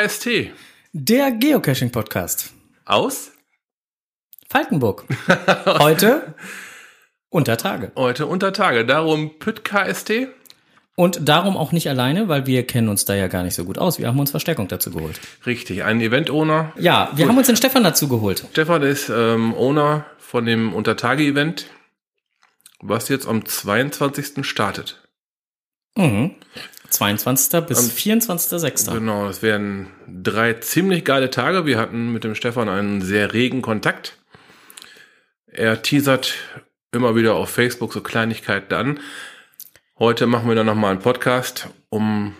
KST. Der Geocaching-Podcast. Aus? Falkenburg. Heute unter Tage. Heute unter Tage. Darum Püt KST. Und darum auch nicht alleine, weil wir kennen uns da ja gar nicht so gut aus. Wir haben uns Verstärkung dazu geholt. Richtig, einen Event-Owner. Ja, wir gut. haben uns den Stefan dazu geholt. Stefan ist ähm, Owner von dem Untertage-Event, was jetzt am 22. startet. Mhm. 22. bis 24.06. Genau, es werden drei ziemlich geile Tage. Wir hatten mit dem Stefan einen sehr regen Kontakt. Er teasert immer wieder auf Facebook so Kleinigkeiten an. Heute machen wir dann nochmal einen Podcast, um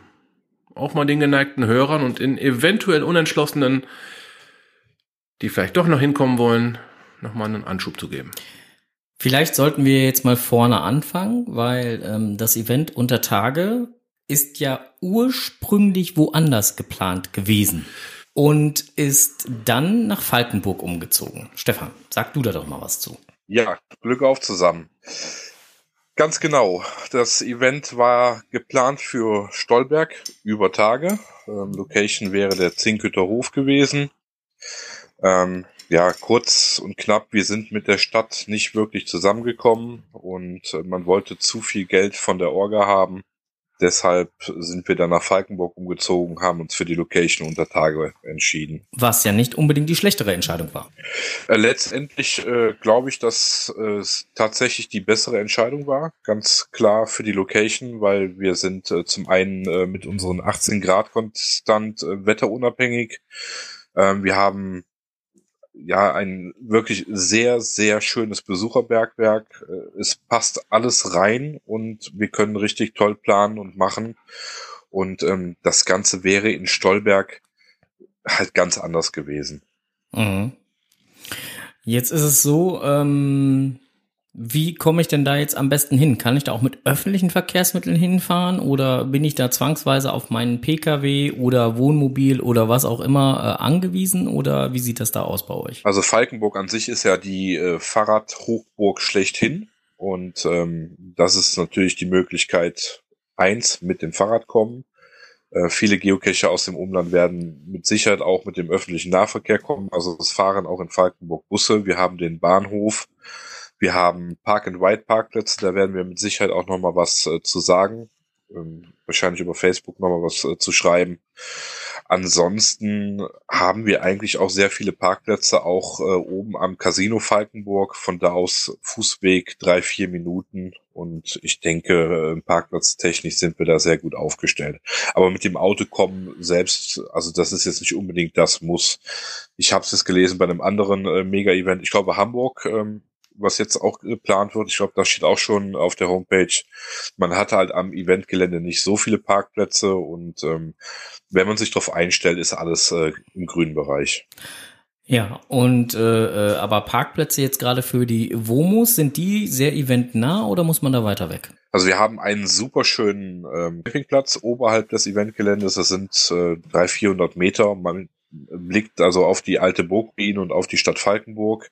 auch mal den geneigten Hörern und in eventuell Unentschlossenen, die vielleicht doch noch hinkommen wollen, nochmal einen Anschub zu geben. Vielleicht sollten wir jetzt mal vorne anfangen, weil ähm, das Event unter Tage ist ja ursprünglich woanders geplant gewesen und ist dann nach Falkenburg umgezogen. Stefan, sag du da doch mal was zu. Ja, Glück auf zusammen. Ganz genau. Das Event war geplant für Stolberg über Tage. Ähm, Location wäre der Zinkhütter Hof gewesen. Ähm, ja, kurz und knapp, wir sind mit der Stadt nicht wirklich zusammengekommen und äh, man wollte zu viel Geld von der Orga haben. Deshalb sind wir dann nach Falkenburg umgezogen, haben uns für die Location unter Tage entschieden. Was ja nicht unbedingt die schlechtere Entscheidung war. Äh, letztendlich äh, glaube ich, dass äh, es tatsächlich die bessere Entscheidung war. Ganz klar für die Location, weil wir sind äh, zum einen äh, mit unseren 18 Grad konstant äh, wetterunabhängig. Ähm, wir haben ja, ein wirklich sehr, sehr schönes Besucherbergwerk. Äh, es passt alles rein und wir können richtig toll planen und machen. Und ähm, das Ganze wäre in Stolberg halt ganz anders gewesen. Mhm. Jetzt ist es so, ähm, wie komme ich denn da jetzt am besten hin? Kann ich da auch mit öffentlichen Verkehrsmitteln hinfahren oder bin ich da zwangsweise auf meinen Pkw oder Wohnmobil oder was auch immer äh, angewiesen oder wie sieht das da aus bei euch? Also Falkenburg an sich ist ja die äh, Fahrradhochburg schlechthin und ähm, das ist natürlich die Möglichkeit eins mit dem Fahrrad kommen. Äh, viele Geocacher aus dem Umland werden mit Sicherheit auch mit dem öffentlichen Nahverkehr kommen. Also es fahren auch in Falkenburg Busse. Wir haben den Bahnhof. Wir haben Park-and-Ride-Parkplätze, da werden wir mit Sicherheit auch nochmal was äh, zu sagen. Ähm, wahrscheinlich über Facebook nochmal was äh, zu schreiben. Ansonsten haben wir eigentlich auch sehr viele Parkplätze, auch äh, oben am Casino Falkenburg. Von da aus Fußweg drei, vier Minuten. Und ich denke, äh, parkplatztechnisch sind wir da sehr gut aufgestellt. Aber mit dem Auto kommen selbst, also das ist jetzt nicht unbedingt das Muss. Ich habe es jetzt gelesen bei einem anderen äh, Mega-Event, ich glaube Hamburg, ähm, was jetzt auch geplant wird. Ich glaube, da steht auch schon auf der Homepage, man hatte halt am Eventgelände nicht so viele Parkplätze und ähm, wenn man sich darauf einstellt, ist alles äh, im grünen Bereich. Ja, und äh, äh, aber Parkplätze jetzt gerade für die WOMOs, sind die sehr eventnah oder muss man da weiter weg? Also wir haben einen super schönen ähm, Campingplatz oberhalb des Eventgeländes. Das sind äh, 300, 400 Meter. Man blickt also auf die alte Burgruine und auf die Stadt Falkenburg.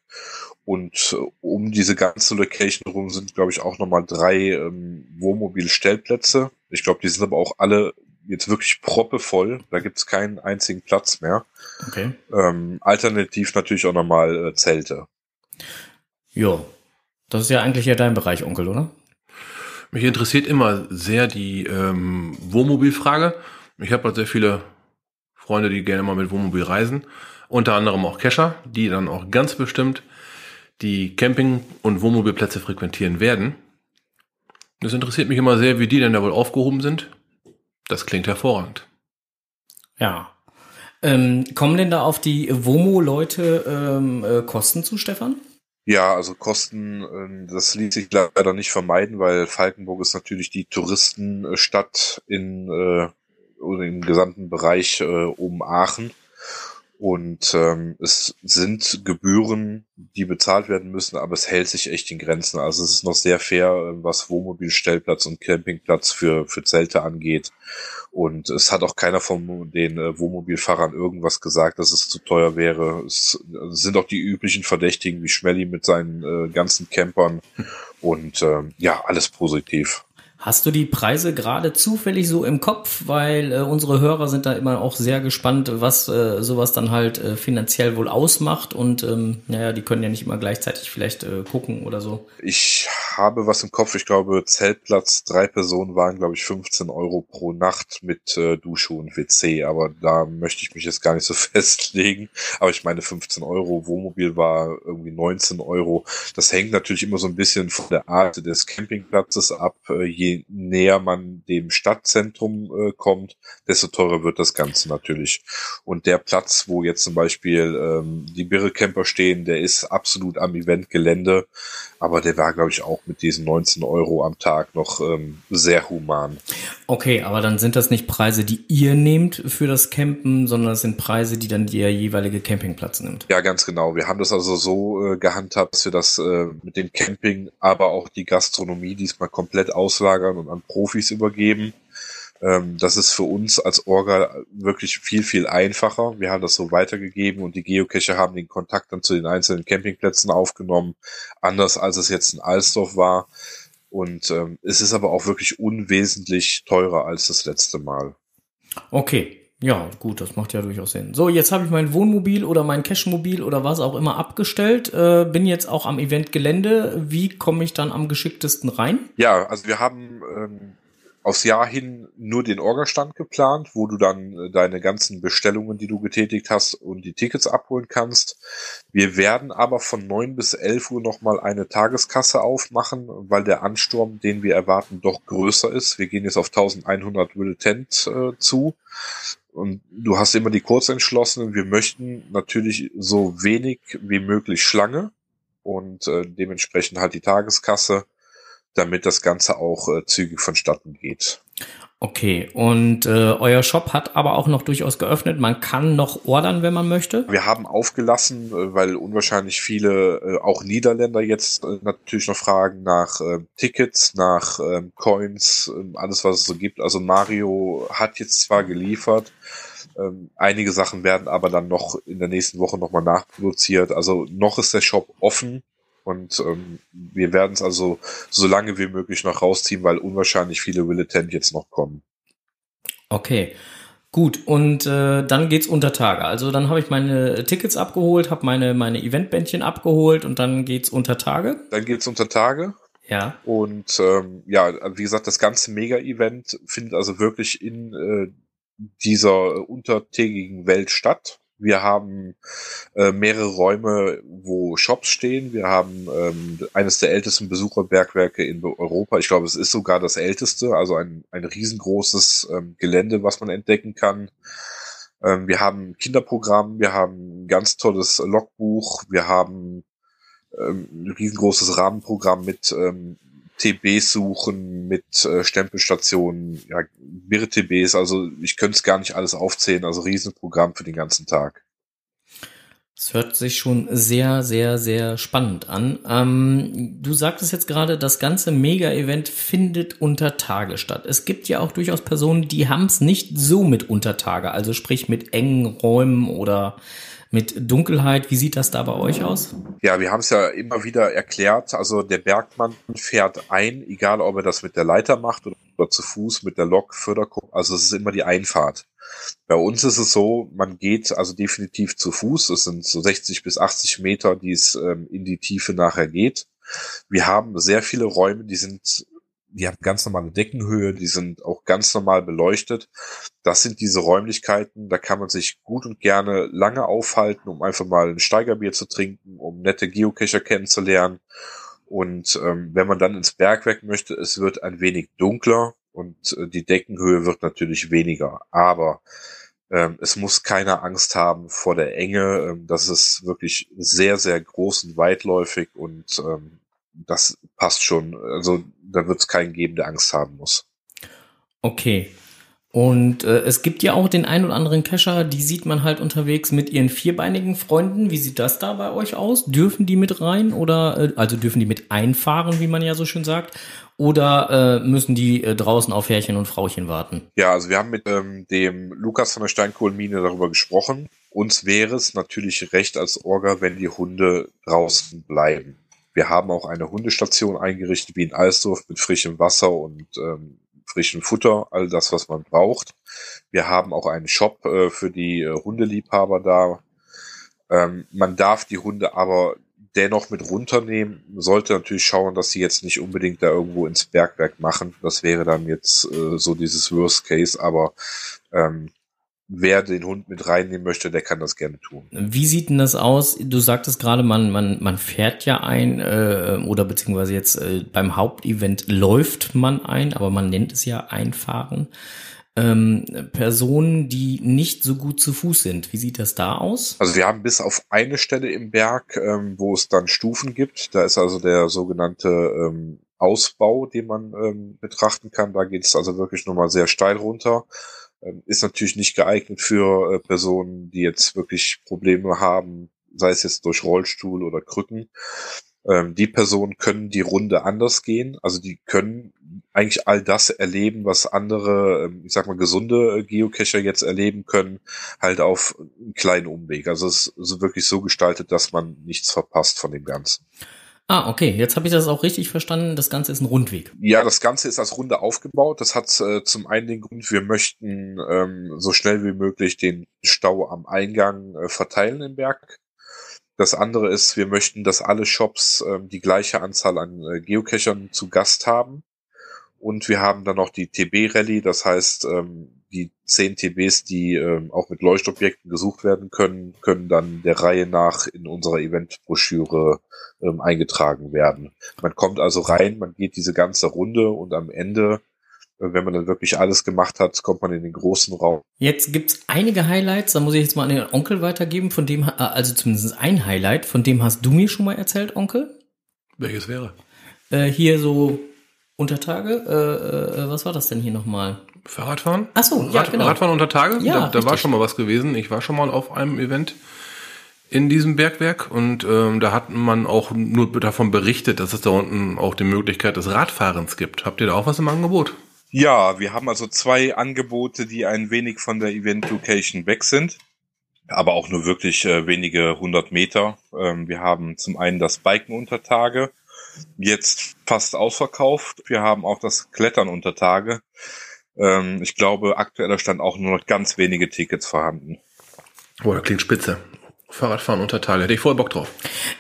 Und äh, um diese ganze Location herum sind, glaube ich, auch nochmal drei ähm, Wohnmobilstellplätze. Ich glaube, die sind aber auch alle jetzt wirklich proppevoll. Da gibt es keinen einzigen Platz mehr. Okay. Ähm, alternativ natürlich auch nochmal äh, Zelte. Ja, das ist ja eigentlich ja dein Bereich, Onkel, oder? Mich interessiert immer sehr die ähm, Wohnmobilfrage. Ich habe halt sehr viele Freunde, die gerne mal mit Wohnmobil reisen. Unter anderem auch Kescher, die dann auch ganz bestimmt die Camping- und Wohnmobilplätze frequentieren werden. Das interessiert mich immer sehr, wie die denn da wohl aufgehoben sind. Das klingt hervorragend. Ja. Ähm, kommen denn da auf die WOMO-Leute ähm, äh, Kosten zu, Stefan? Ja, also Kosten, äh, das ließ sich leider nicht vermeiden, weil Falkenburg ist natürlich die Touristenstadt in äh, oder im gesamten Bereich äh, um Aachen. Und ähm, es sind Gebühren, die bezahlt werden müssen, aber es hält sich echt in Grenzen. Also es ist noch sehr fair, äh, was Wohnmobilstellplatz und Campingplatz für, für Zelte angeht. Und es hat auch keiner von den äh, Wohnmobilfahrern irgendwas gesagt, dass es zu teuer wäre. Es sind auch die üblichen Verdächtigen wie Schmelly mit seinen äh, ganzen Campern. Und ähm, ja, alles positiv. Hast du die Preise gerade zufällig so im Kopf? Weil äh, unsere Hörer sind da immer auch sehr gespannt, was äh, sowas dann halt äh, finanziell wohl ausmacht. Und ähm, naja, die können ja nicht immer gleichzeitig vielleicht äh, gucken oder so. Ich habe was im Kopf. Ich glaube, Zeltplatz, drei Personen waren, glaube ich, 15 Euro pro Nacht mit äh, Dusche und WC. Aber da möchte ich mich jetzt gar nicht so festlegen. Aber ich meine, 15 Euro, Wohnmobil war irgendwie 19 Euro. Das hängt natürlich immer so ein bisschen von der Art des Campingplatzes ab. Äh, je näher man dem Stadtzentrum äh, kommt, desto teurer wird das Ganze natürlich. Und der Platz, wo jetzt zum Beispiel ähm, die Birrecamper stehen, der ist absolut am Eventgelände, aber der war, glaube ich, auch mit diesen 19 Euro am Tag noch ähm, sehr human. Okay, aber dann sind das nicht Preise, die ihr nehmt für das Campen, sondern das sind Preise, die dann der jeweilige Campingplatz nimmt. Ja, ganz genau. Wir haben das also so äh, gehandhabt, dass wir das äh, mit dem Camping, aber auch die Gastronomie diesmal komplett auslagern auslagern und an Profis übergeben. Ähm, das ist für uns als Orga wirklich viel, viel einfacher. Wir haben das so weitergegeben und die Geocacher haben den Kontakt dann zu den einzelnen Campingplätzen aufgenommen, anders als es jetzt in Alsdorf war. Und ähm, es ist aber auch wirklich unwesentlich teurer als das letzte Mal. Okay, ja, gut, das macht ja durchaus Sinn. So, jetzt habe ich mein Wohnmobil oder mein Cashmobil oder was auch immer abgestellt, äh, bin jetzt auch am Eventgelände. Wie komme ich dann am geschicktesten rein? Ja, also wir haben ähm, aufs Jahr hin nur den Orgastand geplant, wo du dann äh, deine ganzen Bestellungen, die du getätigt hast und die Tickets abholen kannst. Wir werden aber von neun bis elf Uhr nochmal eine Tageskasse aufmachen, weil der Ansturm, den wir erwarten, doch größer ist. Wir gehen jetzt auf 1100 Militant äh, zu und du hast immer die Kurzentschlossenen. Wir möchten natürlich so wenig wie möglich Schlange und äh, dementsprechend halt die Tageskasse, damit das Ganze auch äh, zügig vonstatten geht. Okay, und äh, euer Shop hat aber auch noch durchaus geöffnet. Man kann noch ordern, wenn man möchte. Wir haben aufgelassen, äh, weil unwahrscheinlich viele, äh, auch Niederländer jetzt äh, natürlich noch fragen nach äh, Tickets, nach äh, Coins, äh, alles was es so gibt. Also Mario hat jetzt zwar geliefert, ähm, einige Sachen werden aber dann noch in der nächsten Woche nochmal nachproduziert. Also noch ist der Shop offen. Und ähm, wir werden es also so lange wie möglich noch rausziehen, weil unwahrscheinlich viele Willitent jetzt noch kommen. Okay. Gut, und äh, dann geht's unter Tage. Also dann habe ich meine Tickets abgeholt, habe meine, meine Eventbändchen abgeholt und dann geht's unter Tage. Dann geht's unter Tage. Ja. Und ähm, ja, wie gesagt, das ganze Mega-Event findet also wirklich in äh, dieser untertägigen Welt statt. Wir haben äh, mehrere Räume, wo Shops stehen. Wir haben ähm, eines der ältesten Besucherbergwerke in Europa. Ich glaube, es ist sogar das älteste, also ein, ein riesengroßes ähm, Gelände, was man entdecken kann. Ähm, wir haben Kinderprogramm, wir haben ein ganz tolles Logbuch, wir haben ähm, ein riesengroßes Rahmenprogramm mit ähm, TBs suchen, mit äh, Stempelstationen, ja, mehrere TBs, also ich könnte es gar nicht alles aufzählen, also Riesenprogramm für den ganzen Tag. Es hört sich schon sehr, sehr, sehr spannend an. Ähm, du sagtest jetzt gerade, das ganze Mega-Event findet unter Tage statt. Es gibt ja auch durchaus Personen, die haben es nicht so mit unter Tage, also sprich mit engen Räumen oder mit Dunkelheit. Wie sieht das da bei euch aus? Ja, wir haben es ja immer wieder erklärt. Also der Bergmann fährt ein, egal ob er das mit der Leiter macht oder zu Fuß mit der Lok, Förderkuppe. Also es ist immer die Einfahrt. Bei uns ist es so, man geht also definitiv zu Fuß. Es sind so 60 bis 80 Meter, die es ähm, in die Tiefe nachher geht. Wir haben sehr viele Räume, die sind die haben ganz normale Deckenhöhe, die sind auch ganz normal beleuchtet. Das sind diese Räumlichkeiten, da kann man sich gut und gerne lange aufhalten, um einfach mal ein Steigerbier zu trinken, um nette Geocacher kennenzulernen. Und ähm, wenn man dann ins Bergwerk möchte, es wird ein wenig dunkler und äh, die Deckenhöhe wird natürlich weniger. Aber ähm, es muss keiner Angst haben vor der Enge. Ähm, das ist wirklich sehr, sehr groß und weitläufig und ähm, das passt schon. Also da wird es keinen geben, der Angst haben muss. Okay. Und äh, es gibt ja auch den ein oder anderen Kescher, die sieht man halt unterwegs mit ihren vierbeinigen Freunden. Wie sieht das da bei euch aus? Dürfen die mit rein oder äh, also dürfen die mit einfahren, wie man ja so schön sagt? Oder äh, müssen die äh, draußen auf Herrchen und Frauchen warten? Ja, also wir haben mit ähm, dem Lukas von der Steinkohlenmine darüber gesprochen. Uns wäre es natürlich recht als Orga, wenn die Hunde draußen bleiben. Wir haben auch eine Hundestation eingerichtet, wie in Alsdorf, mit frischem Wasser und ähm, frischem Futter, all das, was man braucht. Wir haben auch einen Shop äh, für die äh, Hundeliebhaber da. Ähm, man darf die Hunde aber dennoch mit runternehmen, sollte natürlich schauen, dass sie jetzt nicht unbedingt da irgendwo ins Bergwerk machen. Das wäre dann jetzt äh, so dieses Worst Case, aber ähm, wer den Hund mit reinnehmen möchte, der kann das gerne tun. Wie sieht denn das aus? Du sagtest gerade, man, man, man fährt ja ein äh, oder beziehungsweise jetzt äh, beim Hauptevent läuft man ein, aber man nennt es ja Einfahren ähm, Personen, die nicht so gut zu Fuß sind. Wie sieht das da aus? Also wir haben bis auf eine Stelle im Berg, ähm, wo es dann Stufen gibt. Da ist also der sogenannte ähm, Ausbau, den man ähm, betrachten kann. Da geht es also wirklich nochmal sehr steil runter. Ähm, ist natürlich nicht geeignet für äh, Personen, die jetzt wirklich Probleme haben, sei es jetzt durch Rollstuhl oder Krücken. Ähm, die Personen können die Runde anders gehen. Also die können eigentlich all das erleben, was andere, ähm, ich sag mal, gesunde Geocacher jetzt erleben können, halt auf einen kleinen Umweg. Also es ist wirklich so gestaltet, dass man nichts verpasst von dem Ganzen. Ah, okay. Jetzt habe ich das auch richtig verstanden. Das Ganze ist ein Rundweg. Ja, das Ganze ist als Runde aufgebaut. Das hat äh, zum einen den Grund, wir möchten ähm, so schnell wie möglich den Stau am Eingang äh, verteilen im Berg. Das andere ist, wir möchten, dass alle Shops ähm, die gleiche Anzahl an äh, Geocachern zu Gast haben. Und wir haben dann noch die TB-Rallye, das heißt, ähm, die 10 TBs, die ähm, auch mit Leuchtobjekten gesucht werden können, können dann der Reihe nach in unserer Eventbroschüre ähm, eingetragen werden. Man kommt also rein, man geht diese ganze Runde und am Ende wenn man dann wirklich alles gemacht hat, kommt man in den großen Raum. Jetzt gibt's einige Highlights, da muss ich jetzt mal an den Onkel weitergeben, von dem, äh, also zumindest ein Highlight, von dem hast du mir schon mal erzählt, Onkel? Welches wäre? Äh, hier so Untertage, äh, äh, was war das denn hier nochmal? Fahrradfahren? Ach so, ja, Rad, genau. Radfahren unter Tage? Ja, da, da war schon mal was gewesen. Ich war schon mal auf einem Event in diesem Bergwerk und ähm, da hat man auch nur davon berichtet, dass es da unten auch die Möglichkeit des Radfahrens gibt. Habt ihr da auch was im Angebot? Ja, wir haben also zwei Angebote, die ein wenig von der Event-Location weg sind, aber auch nur wirklich äh, wenige hundert Meter. Ähm, wir haben zum einen das Biken unter Tage, jetzt fast ausverkauft. Wir haben auch das Klettern unter Tage. Ähm, ich glaube, aktueller Stand auch nur noch ganz wenige Tickets vorhanden. Boah, das klingt spitze. Fahrradfahren unter Tage, hätte ich voll Bock drauf.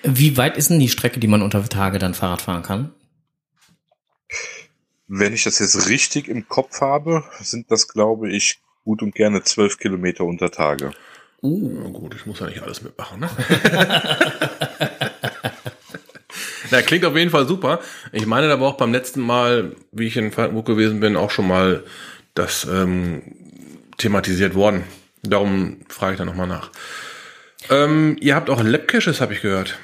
Wie weit ist denn die Strecke, die man unter Tage dann Fahrrad fahren kann? Wenn ich das jetzt richtig im Kopf habe, sind das, glaube ich, gut und gerne zwölf Kilometer unter Tage. Na gut, ich muss ja nicht alles mitmachen, ne? Na, klingt auf jeden Fall super. Ich meine, da war auch beim letzten Mal, wie ich in Falkenburg gewesen bin, auch schon mal das ähm, thematisiert worden. Darum frage ich da nochmal nach. Ähm, ihr habt auch Labcaches, habe ich gehört.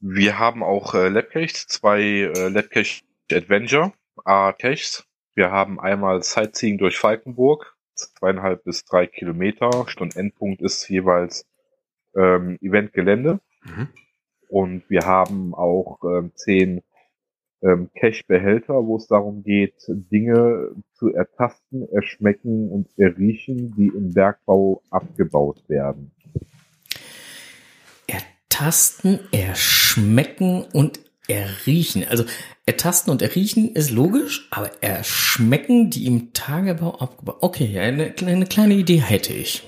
Wir haben auch äh, Labcaches, zwei äh, Labcache Adventure A-Caches. Wir haben einmal Sightseeing durch Falkenburg, zweieinhalb bis drei Kilometer. Stundendpunkt ist jeweils ähm, Eventgelände. Mhm. Und wir haben auch ähm, zehn ähm, Cache-Behälter, wo es darum geht, Dinge zu ertasten, erschmecken und erriechen, die im Bergbau abgebaut werden. Ertasten, erschmecken und erriechen. Also ertasten und erriechen ist logisch, aber erschmecken, die im Tagebau abgebaut. Okay, eine, eine kleine Idee hätte ich.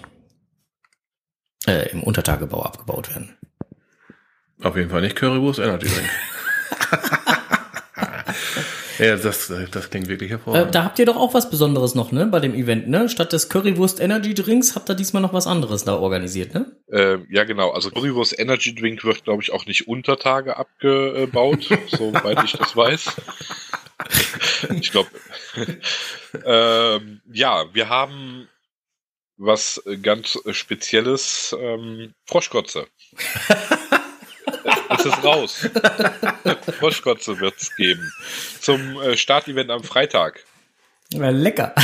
Äh, Im Untertagebau abgebaut werden. Auf jeden Fall nicht Currywurst Energy Drink. ja, das, das klingt wirklich Äh, hervorragend. da habt ihr doch auch was Besonderes noch, ne, bei dem Event, ne? Statt des Currywurst Energy Drinks habt ihr diesmal noch was anderes da organisiert, ne? Ähm, ja, genau. Also Currywurst Energy Drink wird, glaube ich, auch nicht unter Tage abgebaut, soweit ich das weiß. ich glaube. ähm, ja, wir haben was ganz Spezielles. Ähm, Froschkotze. Es ist raus. Froschkotze wird's geben. Zum äh, Startevent am Freitag. Ja, lecker.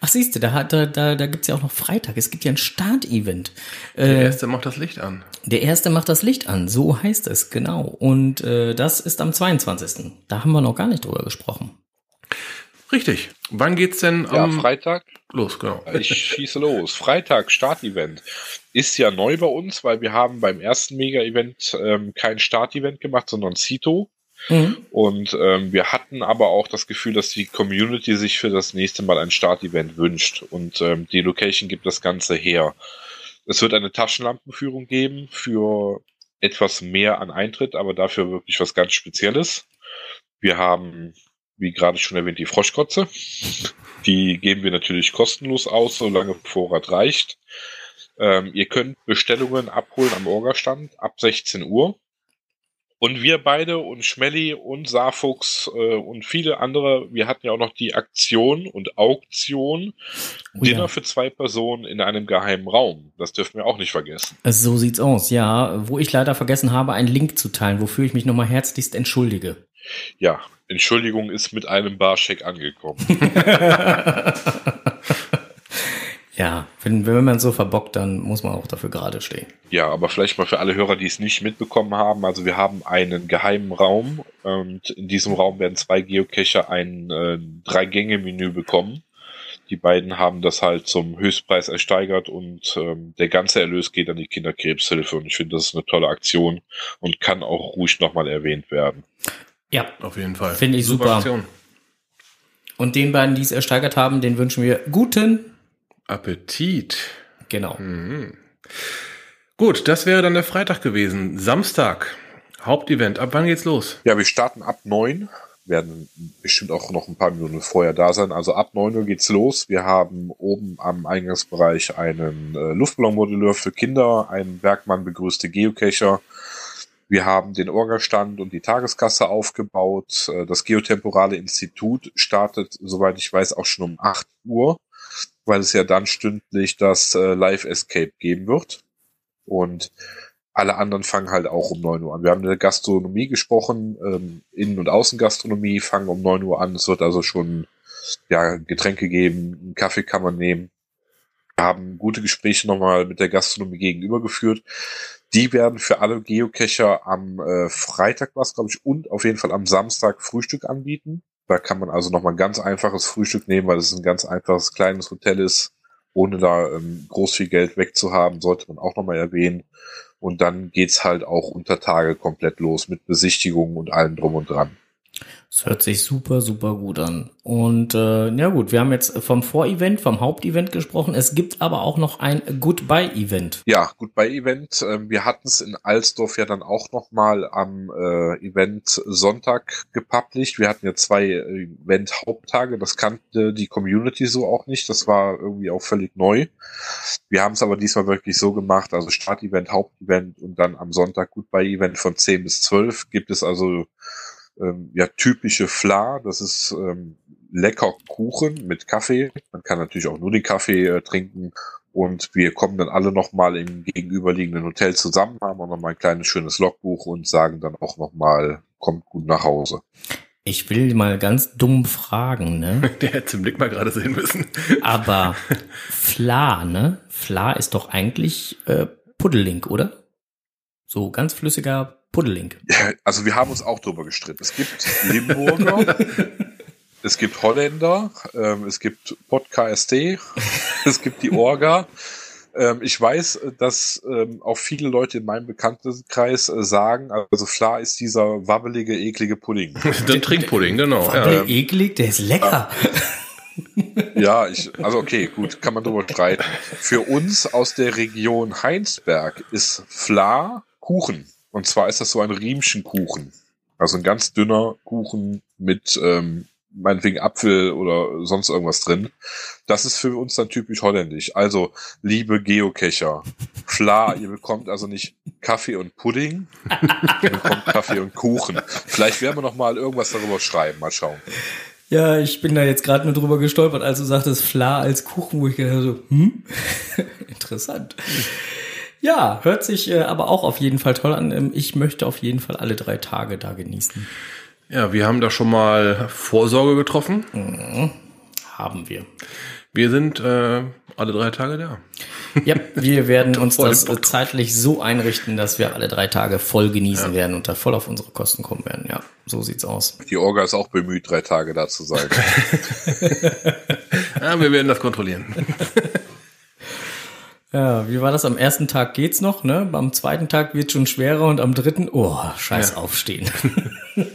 Ach, siehst du, da, hat- da, da, da gibt's ja auch noch Freitag. Es gibt ja ein Startevent. Der Äh, erste macht das Licht an. der erste macht das Licht an, so heißt es, genau. Und äh, das ist am 22. Da haben wir noch gar nicht drüber gesprochen. Richtig. Wann geht's denn Ja, am Freitag. los? Genau. Ich schieße los. Freitag, Startevent. Ist ja neu bei uns, weil wir haben beim ersten Mega-Event ähm, kein Startevent gemacht, sondern Cito. Mhm. Und ähm, wir hatten aber auch das Gefühl, dass die Community sich für das nächste Mal ein Startevent wünscht. Und ähm, die Location gibt das Ganze her. Es wird eine Taschenlampenführung geben für etwas mehr an Eintritt, aber dafür wirklich was ganz Spezielles. Wir haben, wie gerade schon erwähnt, die Froschkotze. Die geben wir natürlich kostenlos aus, solange Vorrat reicht. Ähm, ihr könnt Bestellungen abholen am Orgastand ab 16 Uhr. Und wir beide und Schmelly und Saarfuchs äh, und viele andere, wir hatten ja auch noch die Aktion und Auktion Oh Dinner ja. für zwei Personen in einem geheimen Raum. Das dürfen wir auch nicht vergessen. So sieht's aus, ja. Wo ich leider vergessen habe, einen Link zu teilen, wofür ich mich nochmal herzlichst entschuldige. Ja, Entschuldigung ist mit einem Barscheck angekommen. Ja, wenn, wenn man so verbockt, dann muss man auch dafür gerade stehen. Ja, aber vielleicht mal für alle Hörer, die es nicht mitbekommen haben. Also wir haben einen geheimen Raum und in diesem Raum werden zwei Geocacher ein äh, Drei-Gänge-Menü bekommen. Die beiden haben das halt zum Höchstpreis ersteigert und ähm, der ganze Erlös geht an die Kinderkrebshilfe und ich finde, das ist eine tolle Aktion und kann auch ruhig nochmal erwähnt werden. Ja, Auf jeden Fall. Finde ich super. Aktion. und den beiden, die es ersteigert haben, den wünschen wir guten. Appetit. Genau. Mhm. Gut, das wäre dann der Freitag gewesen. Samstag. Hauptevent. Ab wann geht's los? Ja, wir starten ab neun, werden bestimmt auch noch ein paar Minuten vorher da sein. Also ab neun Uhr geht's los. Wir haben oben am Eingangsbereich einen äh, Luftballonmodelleur für Kinder, einen Bergmann begrüßte Geocacher. Wir haben den Orgastand und die Tageskasse aufgebaut. Äh, Das Geotemporale Institut startet, soweit ich weiß, auch schon um 8 Uhr, weil es ja dann stündlich das äh, Live Escape geben wird. Und alle anderen fangen halt auch um 9 Uhr an. Wir haben eine Gastronomie gesprochen, ähm, Innen- und Außengastronomie fangen um 9 Uhr an. Es wird also schon ja, Getränke geben, einen Kaffee kann man nehmen. Wir haben gute Gespräche nochmal mit der Gastronomie gegenüber geführt. Die werden für alle Geocacher am äh, Freitag was, glaube ich, und auf jeden Fall am Samstag Frühstück anbieten. Da kann man also nochmal ein ganz einfaches Frühstück nehmen, weil es ein ganz einfaches kleines Hotel ist, ohne da ähm, groß viel Geld wegzuhaben, sollte man auch nochmal erwähnen. Und dann geht's halt auch unter Tage komplett los mit Besichtigungen und allem drum und dran. Das hört sich super, super gut an. Und äh, ja gut, wir haben jetzt vom Vorevent, vom Hauptevent gesprochen. Es gibt aber auch noch ein Goodbye-Event. Ja, gut, bei Event, ähm, wir hatten es in Alsdorf ja dann auch nochmal am äh, Event Sonntag gepublished. Wir hatten ja zwei äh, Event-Haupttage, das kannte die Community so auch nicht, das war irgendwie auch völlig neu. Wir haben es aber diesmal wirklich so gemacht, also Start-Event, Hauptevent und dann am Sonntag Goodbye-Event von 10 bis 12 gibt es also ähm, ja typische Fla, das ist ähm, lecker Kuchen mit Kaffee. Man kann natürlich auch nur den Kaffee äh, trinken und wir kommen dann alle nochmal im gegenüberliegenden Hotel zusammen, haben auch nochmal ein kleines schönes Logbuch und sagen dann auch nochmal, kommt gut nach Hause. Ich will mal ganz dumm fragen, ne? Der hätte den Blick mal gerade sehen müssen. Aber Fla, ne? Fla ist doch eigentlich äh, Pudding, oder? So ganz flüssiger Pudding. Ja, also wir haben uns auch drüber gestritten. Es gibt Limburger, es gibt Holländer, ähm, es gibt Pod-KST, es gibt die Orga. Ähm, ich weiß, dass ähm, auch viele Leute in meinem Bekanntenkreis äh, sagen, also Fla ist dieser wabbelige, eklige Pudding. Der Trinkpudding, genau. Der eklig, der ist lecker. Ja, ich, also okay, gut, kann man drüber streiten. Für uns aus der Region Heinsberg ist Fla Kuchen. Und zwar ist das so ein Riemchenkuchen. Also ein ganz dünner Kuchen mit ähm, meinetwegen Apfel oder sonst irgendwas drin. Das ist für uns dann typisch holländisch. Also, liebe Geocacher, Fla, ihr bekommt also nicht Kaffee und Pudding, ihr bekommt Kaffee und Kuchen. Vielleicht werden wir noch mal irgendwas darüber schreiben, mal schauen. Ja, ich bin da jetzt gerade nur drüber gestolpert, als du sagtest Fla als Kuchen, wo ich gedacht habe, so, hm? Interessant. Ja, hört sich äh, aber auch auf jeden Fall toll an. Ähm, Ich möchte auf jeden Fall alle drei Tage da genießen. ja, wir haben da schon mal Vorsorge getroffen. Haben wir. Wir sind äh, alle drei Tage da. Ja, wir werden uns das zeitlich so einrichten, dass wir alle drei Tage voll genießen ja. werden und da voll auf unsere Kosten kommen werden. Ja, so sieht's aus. Die Orga ist auch bemüht, drei Tage da zu sein. ja, wir werden das kontrollieren. Ja, wie war das? Am ersten Tag geht's noch, ne? Am zweiten Tag wird schon schwerer und am dritten, oh, scheiß ja. aufstehen.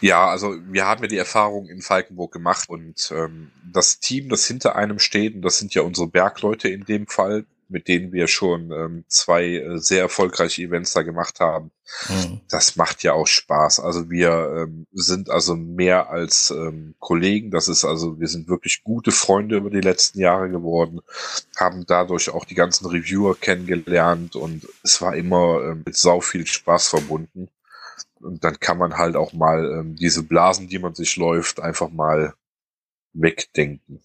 Ja, also wir haben ja die Erfahrung in Falkenburg gemacht und ähm, das Team, das hinter einem steht, und das sind ja unsere Bergleute in dem Fall, mit denen wir schon ähm, zwei äh, sehr erfolgreiche Events da gemacht haben. Mhm. Das macht ja auch Spaß. Also wir ähm, sind also mehr als ähm, Kollegen. Das ist also, wir sind wirklich gute Freunde über die letzten Jahre geworden, haben dadurch auch die ganzen Reviewer kennengelernt und es war immer äh, mit sau viel Spaß verbunden. Und dann kann man halt auch mal ähm, diese Blasen, die man sich läuft, einfach mal wegdenken.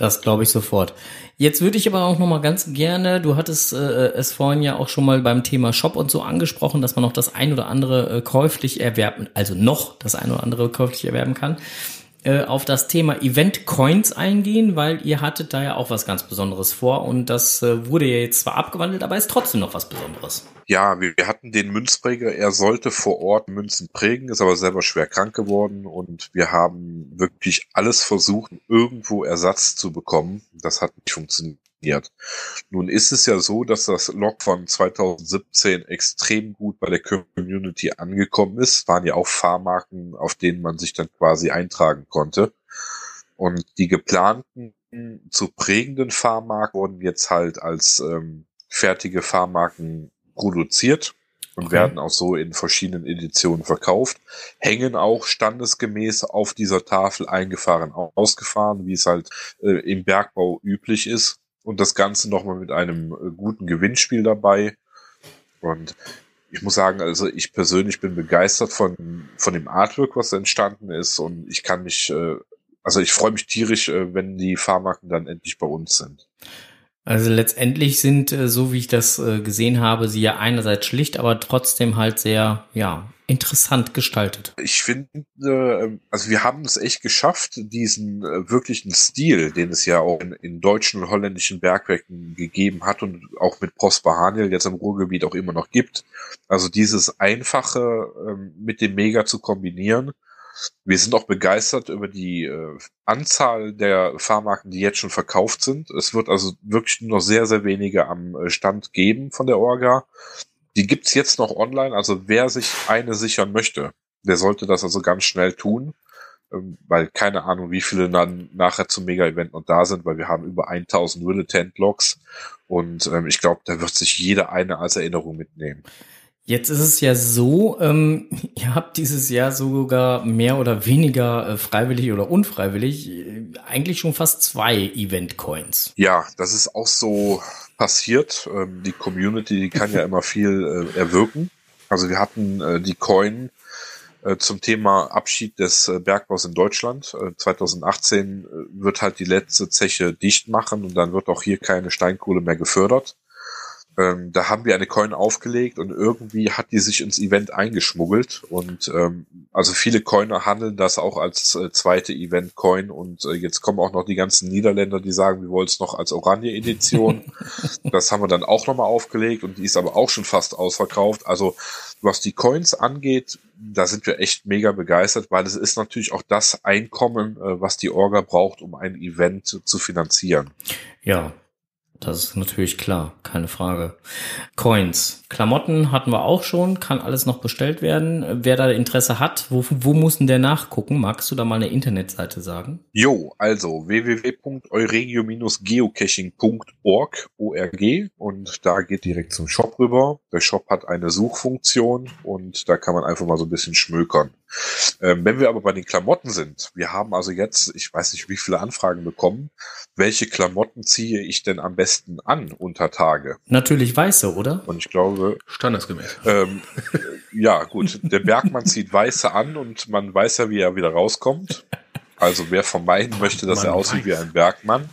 Das glaube ich sofort. Jetzt würde ich aber auch noch mal ganz gerne, du hattest äh, es vorhin ja auch schon mal beim Thema Shop und so angesprochen, dass man noch das ein oder andere äh, käuflich erwerben, also noch das ein oder andere käuflich erwerben kann. Äh, auf das Thema Event Coins eingehen, weil ihr hattet da ja auch was ganz Besonderes vor und das äh, wurde ja jetzt zwar abgewandelt, aber ist trotzdem noch was Besonderes. Ja, wir, wir hatten den Münzpräger, er sollte vor Ort Münzen prägen, ist aber selber schwer krank geworden und wir haben wirklich alles versucht, irgendwo Ersatz zu bekommen. Das hat nicht funktioniert funktioniert. Nun ist es ja so, dass das Log von 2017 extrem gut bei der Community angekommen ist. Waren ja auch Fahrmarken, auf denen man sich dann quasi eintragen konnte. Und die geplanten zu prägenden Fahrmarken wurden jetzt halt als ähm, fertige Fahrmarken produziert und okay. werden auch so in verschiedenen Editionen verkauft, hängen auch standesgemäß auf dieser Tafel eingefahren, ausgefahren, wie es halt äh, im Bergbau üblich ist und das Ganze nochmal mit einem äh, guten Gewinnspiel dabei. Und ich muss sagen, also ich persönlich bin begeistert von, von dem Artwork, was entstanden ist und ich kann mich, äh, also ich freue mich tierisch, äh, wenn die Fahrmarken dann endlich bei uns sind. Also letztendlich sind, so wie ich das gesehen habe, sie ja einerseits schlicht, aber trotzdem halt sehr, ja, interessant gestaltet. Ich finde, äh, also wir haben es echt geschafft, diesen äh, wirklichen Stil, den es ja auch in, in, deutschen und holländischen Bergwerken gegeben hat und auch mit Prosper Haniel jetzt im Ruhrgebiet auch immer noch gibt. Also dieses Einfache ähm, mit dem Mega zu kombinieren. Wir sind auch begeistert über die äh, Anzahl der Fahrmarken, die jetzt schon verkauft sind. Es wird also wirklich nur noch sehr, sehr wenige am äh, Stand geben von der Orga. Die gibt's jetzt noch online, also wer sich eine sichern möchte, der sollte das also ganz schnell tun, ähm, weil keine Ahnung, wie viele dann nachher zum Mega-Event noch da sind, weil wir haben über 1000 Militant-Logs und ähm, ich glaube, da wird sich jeder eine als Erinnerung mitnehmen. Jetzt ist es ja so, ähm, ihr habt dieses Jahr sogar mehr oder weniger äh, freiwillig oder unfreiwillig äh, eigentlich schon fast zwei Event-Coins. Ja, das ist auch so passiert. Ähm, die Community, die kann ja immer viel äh, erwirken. Also wir hatten äh, die Coin äh, zum Thema Abschied des äh, Bergbaus in Deutschland. 2018 wird halt die letzte Zeche dicht machen und dann wird auch hier keine Steinkohle mehr gefördert. Ähm, da haben wir eine Coin aufgelegt und irgendwie hat die sich ins Event eingeschmuggelt und ähm, also viele Coiner handeln das auch als äh, zweite Event-Coin und äh, jetzt kommen auch noch die ganzen Niederländer, die sagen, wir wollen es noch als Oranje-Edition. das haben wir dann auch nochmal aufgelegt und die ist aber auch schon fast ausverkauft. Also was die Coins angeht, da sind wir echt mega begeistert, weil es ist natürlich auch das Einkommen, äh, was die Orga braucht, um ein Event zu finanzieren. Ja, das ist natürlich klar, keine Frage. Coins. Klamotten hatten wir auch schon, kann alles noch bestellt werden. Wer da Interesse hat, wo, wo muss denn der nachgucken? Magst du da mal eine Internetseite sagen? Jo, also www.euregio-geocaching.org ORG und da geht direkt zum Shop rüber. Der Shop hat eine Suchfunktion und da kann man einfach mal so ein bisschen schmökern. Ähm, wenn wir aber bei den Klamotten sind, wir haben also jetzt, ich weiß nicht, wie viele Anfragen bekommen, welche Klamotten ziehe ich denn am besten an unter Tage? Natürlich weiße, oder? Und ich glaube. Standesgemäß. Ähm, ja, gut. Der Bergmann zieht weiße an und man weiß ja, wie er wieder rauskommt. Also wer vermeiden möchte, dass man er aussieht weiß. wie ein Bergmann.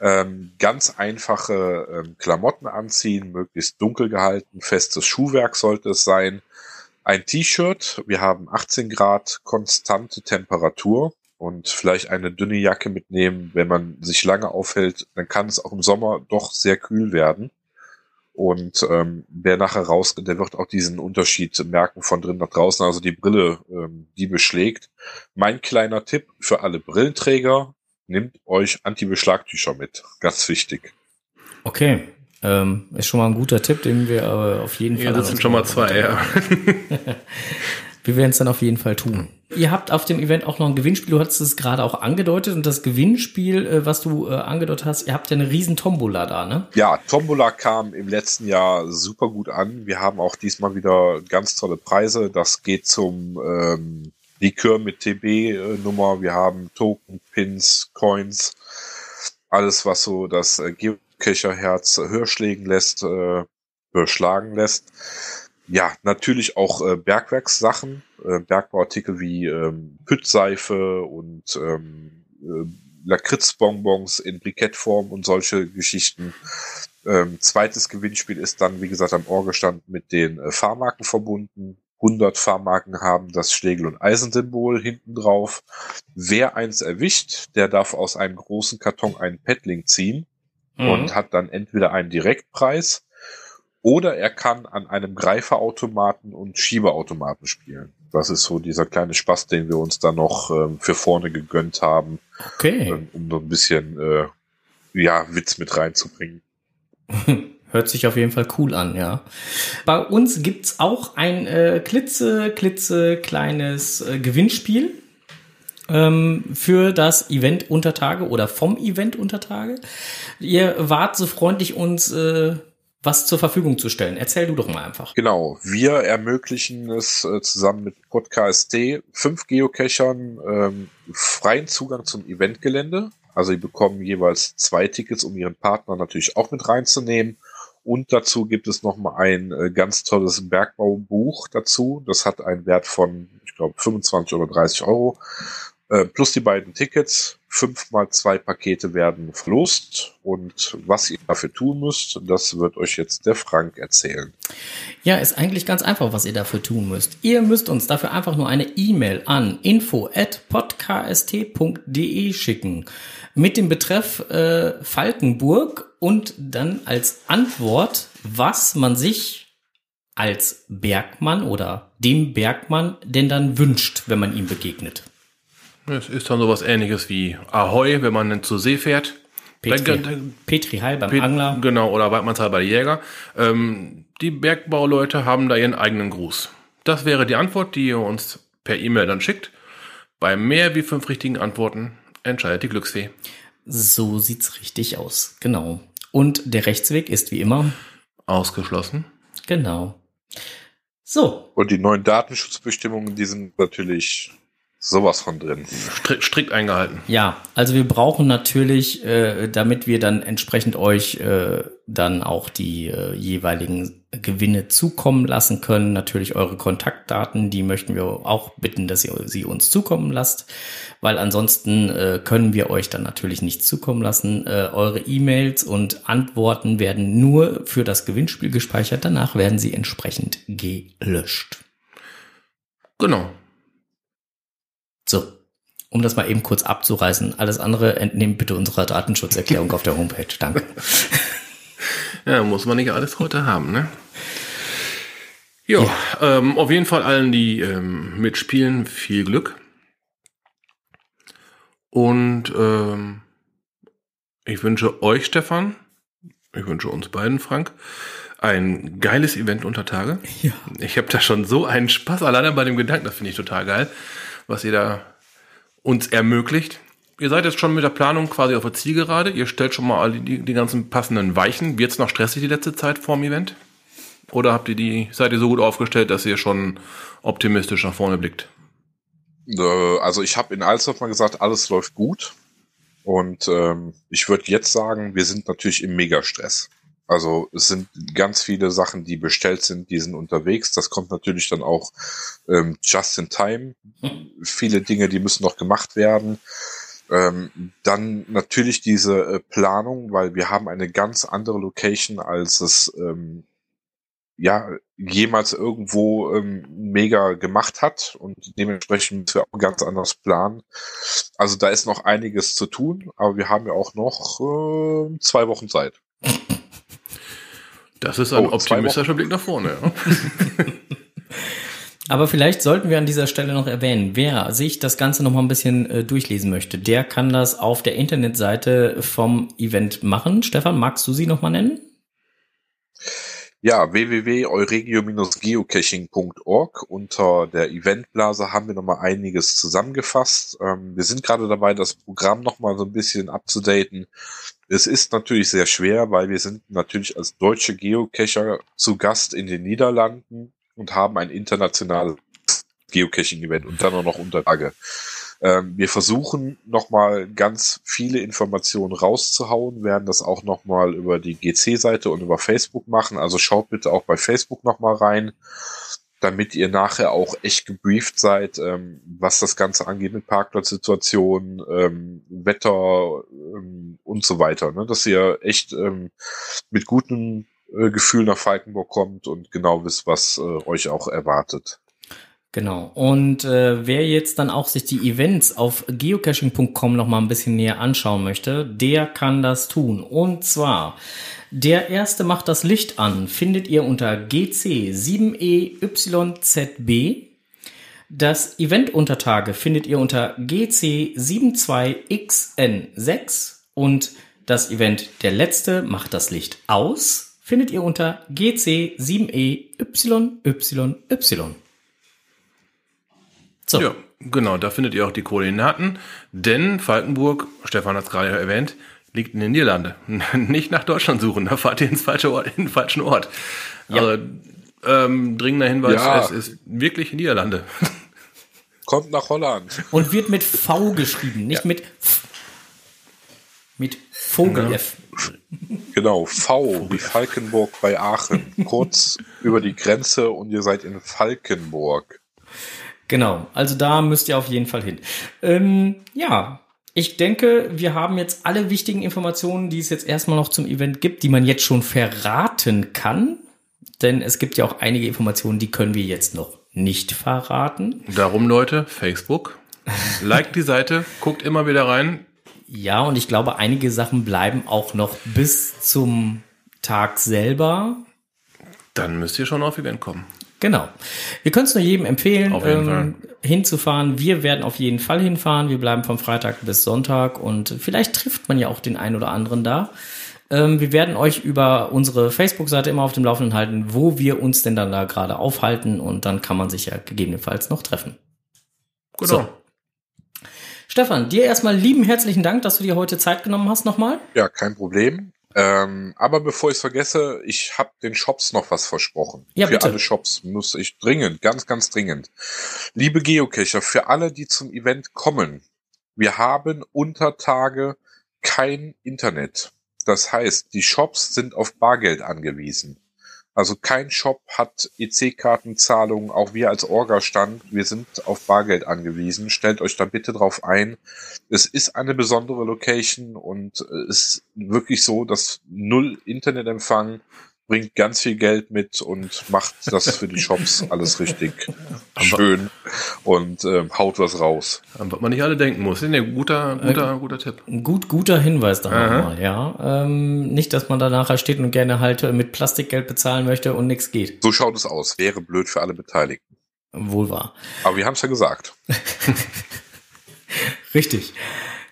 Ähm, ganz einfache ähm, Klamotten anziehen, möglichst dunkel gehalten, festes Schuhwerk sollte es sein. Ein T-Shirt, wir haben 18 Grad konstante Temperatur und vielleicht eine dünne Jacke mitnehmen. Wenn man sich lange aufhält, dann kann es auch im Sommer doch sehr kühl werden. Und ähm, wer nachher raus, der wird auch diesen Unterschied merken von drin nach draußen, also die Brille, ähm, die beschlägt. Mein kleiner Tipp für alle Brillenträger, nehmt euch Anti-Beschlagtücher mit. Ganz wichtig. Okay. Ähm, ist schon mal ein guter Tipp, den wir aber auf jeden Fall. Ja, das sind schon mal zwei, ja. wir werden es dann auf jeden Fall tun. Ihr habt auf dem Event auch noch ein Gewinnspiel, du hattest es gerade auch angedeutet und das Gewinnspiel, äh, was du äh, angedeutet hast, ihr habt ja eine riesen Tombola da, ne? Ja, Tombola kam im letzten Jahr super gut an. Wir haben auch diesmal wieder ganz tolle Preise. Das geht zum ähm, Likör mit TB-Nummer. Wir haben Token, Pins, Coins, alles, was so das äh, höher schlägen lässt, äh, höher schlagen lässt. Ja, natürlich auch äh, Bergwerkssachen, äh, Bergbauartikel wie ähm, Püttseife und ähm, äh, Lakritzbonbons in Brikettform und solche Geschichten. Ähm, zweites Gewinnspiel ist dann, wie gesagt, am Orgestand mit den äh, Fahrmarken verbunden. 100 Fahrmarken haben das Schlegel- und Eisensymbol hinten drauf. Wer eins erwischt, der darf aus einem großen Karton einen Paddling ziehen mhm. und hat dann entweder einen Direktpreis oder er kann an einem Greiferautomaten und Schiebeautomaten spielen. Das ist so dieser kleine Spaß, den wir uns da noch ähm, für vorne gegönnt haben, okay. ähm, um so ein bisschen äh, ja, Witz mit reinzubringen. Hört sich auf jeden Fall cool an, ja. Bei uns gibt's auch ein äh, klitze, klitze kleines äh, Gewinnspiel ähm, für das Event Untertage oder vom Event Untertage. Ihr wart so freundlich, uns äh, was zur Verfügung zu stellen. Erzähl du doch mal einfach. Genau, wir ermöglichen es äh, zusammen mit Podcast fünf Geocachern ähm, freien Zugang zum Eventgelände. Also die bekommen jeweils zwei Tickets, um ihren Partner natürlich auch mit reinzunehmen. Und dazu gibt es noch mal ein äh, ganz tolles Bergbaubuch dazu. Das hat einen Wert von, ich glaube, 25 oder 30 Euro. Äh, plus die beiden Tickets. Fünf mal zwei Pakete werden verlost. Und was ihr dafür tun müsst, das wird euch jetzt der Frank erzählen. Ja, ist eigentlich ganz einfach, was ihr dafür tun müsst. Ihr müsst uns dafür einfach nur eine E-Mail an info@podkst.de schicken mit dem Betreff äh, Falkenburg und dann als Antwort, was man sich als Bergmann oder dem Bergmann denn dann wünscht, wenn man ihm begegnet. Es ist dann sowas ähnliches wie Ahoi, wenn man zur See fährt. Petri, Petri Heil beim Pet Angler. Genau, oder Weidmannsheil bei Jäger. Ähm, die Bergbauleute haben da ihren eigenen Gruß. Das wäre die Antwort, die ihr uns per E-Mail dann schickt. Bei mehr wie fünf richtigen Antworten entscheidet die Glücksfee. So sieht's richtig aus, genau. Und der Rechtsweg ist wie immer ausgeschlossen. Genau. So. Und die neuen Datenschutzbestimmungen, die sind natürlich sowas von drin. Strikt, strikt eingehalten. Ja, also wir brauchen natürlich, äh, damit wir dann entsprechend euch äh, dann auch die äh, jeweiligen Gewinne zukommen lassen können, natürlich eure Kontaktdaten, die möchten wir auch bitten, dass ihr sie uns zukommen lasst, weil ansonsten äh, können wir euch dann natürlich nichts zukommen lassen. Äh, eure E-Mails und Antworten werden nur für das Gewinnspiel gespeichert, danach werden sie entsprechend gelöscht. Genau. So, um das mal eben kurz abzureißen. Alles andere entnehmt bitte unserer Datenschutzerklärung auf der Homepage. Danke. Ja, muss man nicht alles heute haben, ne? Jo, ja, ähm, auf jeden Fall allen, die ähm, mitspielen, viel Glück. Und ähm, ich wünsche euch, Stefan, ich wünsche uns beiden, Frank, ein geiles Event unter Tage. Ja. Ich habe da schon so einen Spaß alleine bei dem Gedanken, das finde ich total geil was ihr da uns ermöglicht. Ihr seid jetzt schon mit der Planung quasi auf der Zielgerade. Ihr stellt schon mal die, die ganzen passenden Weichen. Wird es noch stressig die letzte Zeit vorm Event? Oder habt ihr die, seid ihr so gut aufgestellt, dass ihr schon optimistisch nach vorne blickt? Äh, also ich habe in Alsdorf mal gesagt, alles läuft gut. Und ähm, ich würde jetzt sagen, wir sind natürlich im Megastress. Also es sind ganz viele Sachen, die bestellt sind, die sind unterwegs. Das kommt natürlich dann auch ähm, just in time. Viele Dinge, die müssen noch gemacht werden. Ähm, dann natürlich diese äh, Planung, weil wir haben eine ganz andere Location, als es ähm, ja jemals irgendwo ähm, mega gemacht hat und dementsprechend müssen wir auch ganz anders planen. Also da ist noch einiges zu tun, aber wir haben ja auch noch äh, zwei Wochen Zeit. Das ist ein oh, optimistischer Blick nach vorne. Ja. Aber vielleicht sollten wir an dieser Stelle noch erwähnen, wer sich das Ganze noch mal ein bisschen äh, durchlesen möchte, der kann das auf der Internetseite vom Event machen. Stefan, magst du sie noch mal nennen? Ja, www.euregio-geocaching.org. Unter der Eventblase haben wir nochmal einiges zusammengefasst. Ähm, wir sind gerade dabei, das Programm nochmal so ein bisschen abzudaten. Es ist natürlich sehr schwer, weil wir sind natürlich als deutsche Geocacher zu Gast in den Niederlanden und haben ein internationales Geocaching-Event und dann auch noch Untertage. Ähm, wir versuchen nochmal ganz viele Informationen rauszuhauen, werden das auch nochmal über die GC-Seite und über Facebook machen. Also schaut bitte auch bei Facebook nochmal rein, damit ihr nachher auch echt gebrieft seid, ähm, was das Ganze angeht mit Parkplatzsituationen, ähm, Wetter und so weiter. Ne? Dass ihr echt mit gutem äh, Gefühl nach Falkenburg kommt und genau wisst, was äh, euch auch erwartet. Genau. Und äh, wer jetzt dann auch sich die Events auf geocaching.com noch mal ein bisschen näher anschauen möchte, der kann das tun. Und zwar der erste macht das Licht an, findet ihr unter GC7EYZB. Das Event Untertage findet ihr unter GC72XN6 und das Event der letzte macht das Licht aus findet ihr unter GC7EYYY. So. Ja, genau, da findet ihr auch die Koordinaten, denn Falkenburg, Stefan hat es gerade erwähnt, liegt in den Niederlanden. Nicht nach Deutschland suchen, da fahrt ihr ins falsche Ort, in den falschen Ort. Ja. Also, ähm, dringender Hinweis, ja. es ist wirklich Niederlande. Kommt nach Holland. Und wird mit V geschrieben, nicht ja. mit F. Mit Vogel F. Genau, V wie Falkenburg bei Aachen. Kurz über die Grenze und ihr seid in Falkenburg. Genau, also da müsst ihr auf jeden Fall hin. Ähm, ja, ich denke, wir haben jetzt alle wichtigen Informationen, die es jetzt erstmal noch zum Event gibt, die man jetzt schon verraten kann. Denn es gibt ja auch einige Informationen, die können wir jetzt noch nicht verraten. Darum, Leute, Facebook. Like die Seite, guckt immer wieder rein. Ja, und ich glaube, einige Sachen bleiben auch noch bis zum Tag selber. Dann müsst ihr schon auf Event kommen. Genau. Wir können es nur jedem empfehlen, ähm, hinzufahren. Wir werden auf jeden Fall hinfahren. Wir bleiben vom Freitag bis Sonntag und vielleicht trifft man ja auch den einen oder anderen da. Ähm, wir werden euch über unsere Facebook-Seite immer auf dem Laufenden halten, wo wir uns denn dann da gerade aufhalten und dann kann man sich ja gegebenenfalls noch treffen. Genau. So. Stefan, dir erstmal lieben herzlichen Dank, dass du dir heute Zeit genommen hast nochmal. Ja, kein Problem. Ähm, aber bevor ich es vergesse, ich habe den Shops noch was versprochen. Ja, für bitte. alle Shops muss ich dringend, ganz, ganz dringend. Liebe Geocacher, für alle, die zum Event kommen, wir haben unter Tage kein Internet. Das heißt, die Shops sind auf Bargeld angewiesen. Also kein Shop hat EC-Kartenzahlungen, auch wir als Orga-Stand, wir sind auf Bargeld angewiesen. Stellt euch da bitte drauf ein. Es ist eine besondere Location und es ist wirklich so, dass null Internetempfang bringt ganz viel Geld mit und macht das für die Shops alles richtig schön und ähm, haut was raus. Was man nicht alle denken muss. Ist ein guter, guter, äh, guter Tipp. Gut, guter Hinweis da nochmal, ja. Ähm, nicht, dass man da nachher steht und gerne halt mit Plastikgeld bezahlen möchte und nichts geht. So schaut es aus. Wäre blöd für alle Beteiligten. Wohl wahr. Aber wir haben es ja gesagt. richtig.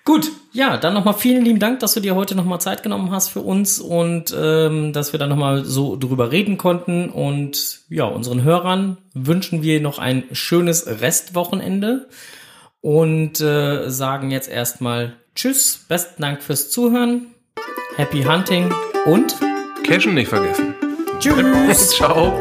Gut, ja, dann nochmal vielen lieben Dank, dass du dir heute nochmal Zeit genommen hast für uns und ähm, dass wir dann nochmal so drüber reden konnten. Und ja, unseren Hörern wünschen wir noch ein schönes Restwochenende und äh, sagen jetzt erstmal Tschüss, besten Dank fürs Zuhören, Happy Hunting und Cashen nicht vergessen. Tschüss. Ciao.